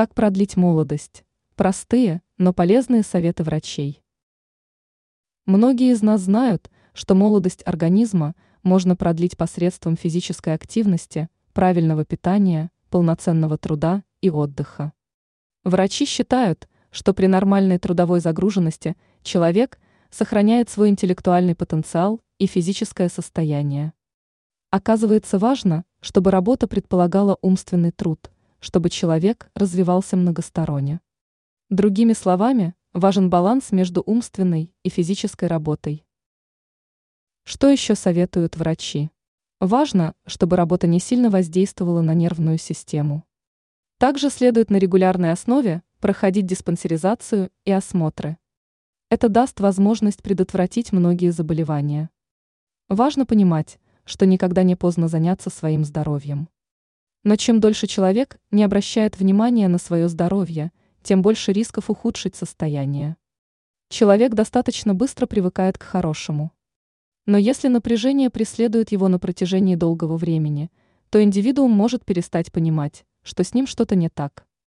Как продлить молодость? Простые, но полезные советы врачей. Многие из нас знают, что молодость организма можно продлить посредством физической активности, правильного питания, полноценного труда и отдыха. Врачи считают, что при нормальной трудовой загруженности человек сохраняет свой интеллектуальный потенциал и физическое состояние. Оказывается важно, чтобы работа предполагала умственный труд, чтобы человек развивался многосторонне. Другими словами, важен баланс между умственной и физической работой. Что еще советуют врачи? Важно, чтобы работа не сильно воздействовала на нервную систему. Также следует на регулярной основе проходить диспансеризацию и осмотры. Это даст возможность предотвратить многие заболевания. Важно понимать, что никогда не поздно заняться своим здоровьем. Но чем дольше человек не обращает внимания на свое здоровье, тем больше рисков ухудшить состояние. Человек достаточно быстро привыкает к хорошему. Но если напряжение преследует его на протяжении долгого времени, то индивидуум может перестать понимать, что с ним что-то не так.